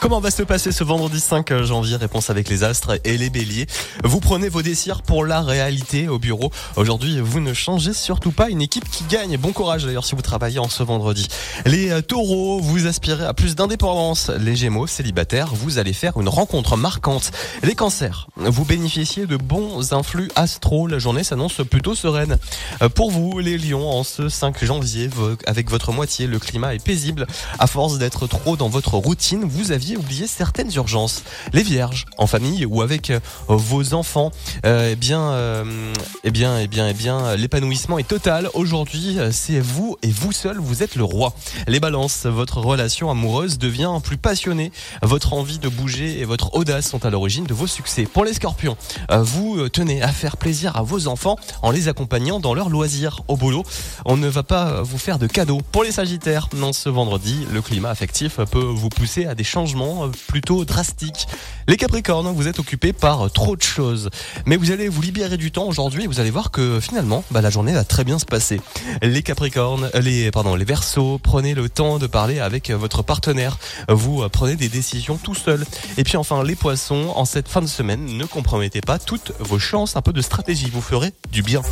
Comment va se passer ce vendredi 5 janvier? Réponse avec les astres et les béliers. Vous prenez vos désirs pour la réalité au bureau. Aujourd'hui, vous ne changez surtout pas une équipe qui gagne. Bon courage d'ailleurs si vous travaillez en ce vendredi. Les euh, taureaux, vous aspirez à plus d'indépendance. Les gémeaux, célibataires, vous allez faire une rencontre marquante. Les cancers, vous bénéficiez de bons influx astro. La journée s'annonce plutôt sereine. Euh, Pour vous, les lions, en ce 5 janvier, avec votre moitié, le climat est paisible. À force d'être trop dans votre routine, vous aviez oublié certaines urgences. Les vierges, en famille ou avec euh, vos enfants, euh, eh bien, euh, eh bien, eh bien, eh bien, l'épanouissement est total. Aujourd'hui, c'est vous et vous seul, vous êtes le roi. Les balances, votre relation amoureuse devient plus passionnée. Votre envie de bouger et votre audace sont à l'origine de vos succès. Pour les scorpions, vous tenez à faire plaisir à vos enfants en les accompagnant dans leurs loisirs au boulot. On ne va pas vous faire de cadeaux. Pour les sagittaires, non, ce vendredi, le climat affectif peut vous pousser à des changements euh, plutôt drastiques. Les capricornes, vous êtes occupés par trop de choses. Mais vous allez vous libérer du temps aujourd'hui et vous allez voir que finalement, bah, la journée va très bien se passer. Les capricornes, euh, les, pardon, les versos, prenez le temps de parler avec euh, votre partenaire. Vous euh, prenez des décisions tout seul. Et puis enfin, les poissons, en cette fin de semaine, ne compromettez pas toutes vos chances. Un peu de stratégie vous ferait du bien.